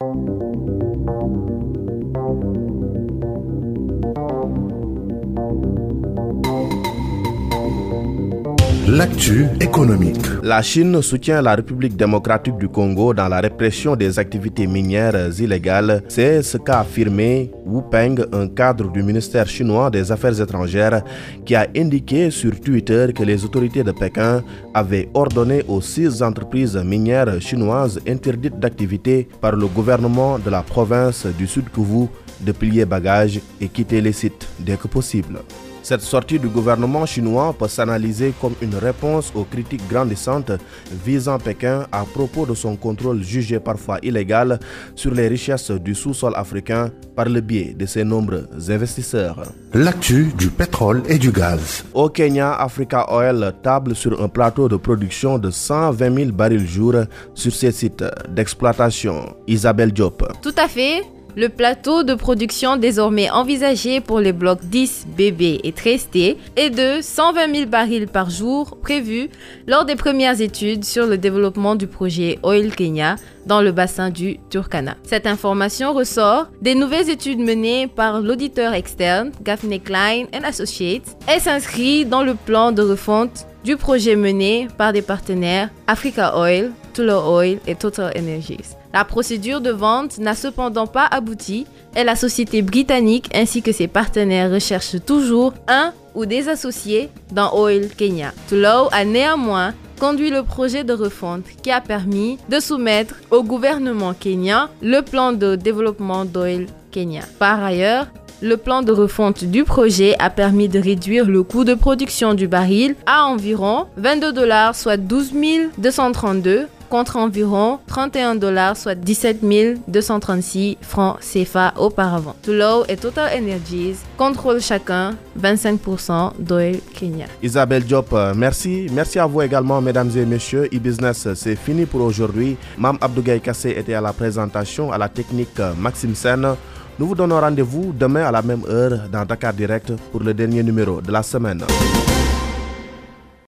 Thank you. L'actu économique. La Chine soutient la République démocratique du Congo dans la répression des activités minières illégales. C'est ce qu'a affirmé Wu Peng, un cadre du ministère chinois des Affaires étrangères, qui a indiqué sur Twitter que les autorités de Pékin avaient ordonné aux six entreprises minières chinoises interdites d'activité par le gouvernement de la province du Sud Kivu de plier bagages et quitter les sites dès que possible. Cette sortie du gouvernement chinois peut s'analyser comme une réponse aux critiques grandissantes visant Pékin à propos de son contrôle jugé parfois illégal sur les richesses du sous-sol africain par le biais de ses nombreux investisseurs. L'actu du pétrole et du gaz. Au Kenya, Africa Oil table sur un plateau de production de 120 000 barils jour sur ses sites d'exploitation. Isabelle Diop. Tout à fait. Le plateau de production désormais envisagé pour les blocs 10, BB et 13T est de 120 000 barils par jour prévu lors des premières études sur le développement du projet Oil Kenya dans le bassin du Turkana. Cette information ressort des nouvelles études menées par l'auditeur externe Gaffney Klein Associates et s'inscrit dans le plan de refonte du projet mené par des partenaires Africa Oil, Tullow Oil et Total Energies. La procédure de vente n'a cependant pas abouti et la société britannique ainsi que ses partenaires recherchent toujours un ou des associés dans Oil Kenya. Tullow a néanmoins conduit le projet de refonte qui a permis de soumettre au gouvernement kenyan le plan de développement d'Oil Kenya. Par ailleurs, le plan de refonte du projet a permis de réduire le coût de production du baril à environ 22 dollars, soit 12 232 contre environ 31 dollars, soit 17 236 francs CFA auparavant. Tullow et Total Energies contrôlent chacun 25% d'oil Kenya. Isabelle Diop, euh, merci. Merci à vous également, mesdames et messieurs. E-Business, c'est fini pour aujourd'hui. Mam Abdougaï Kassé était à la présentation, à la technique euh, Maxime Sen. Nous vous donnons rendez-vous demain à la même heure dans Dakar Direct pour le dernier numéro de la semaine.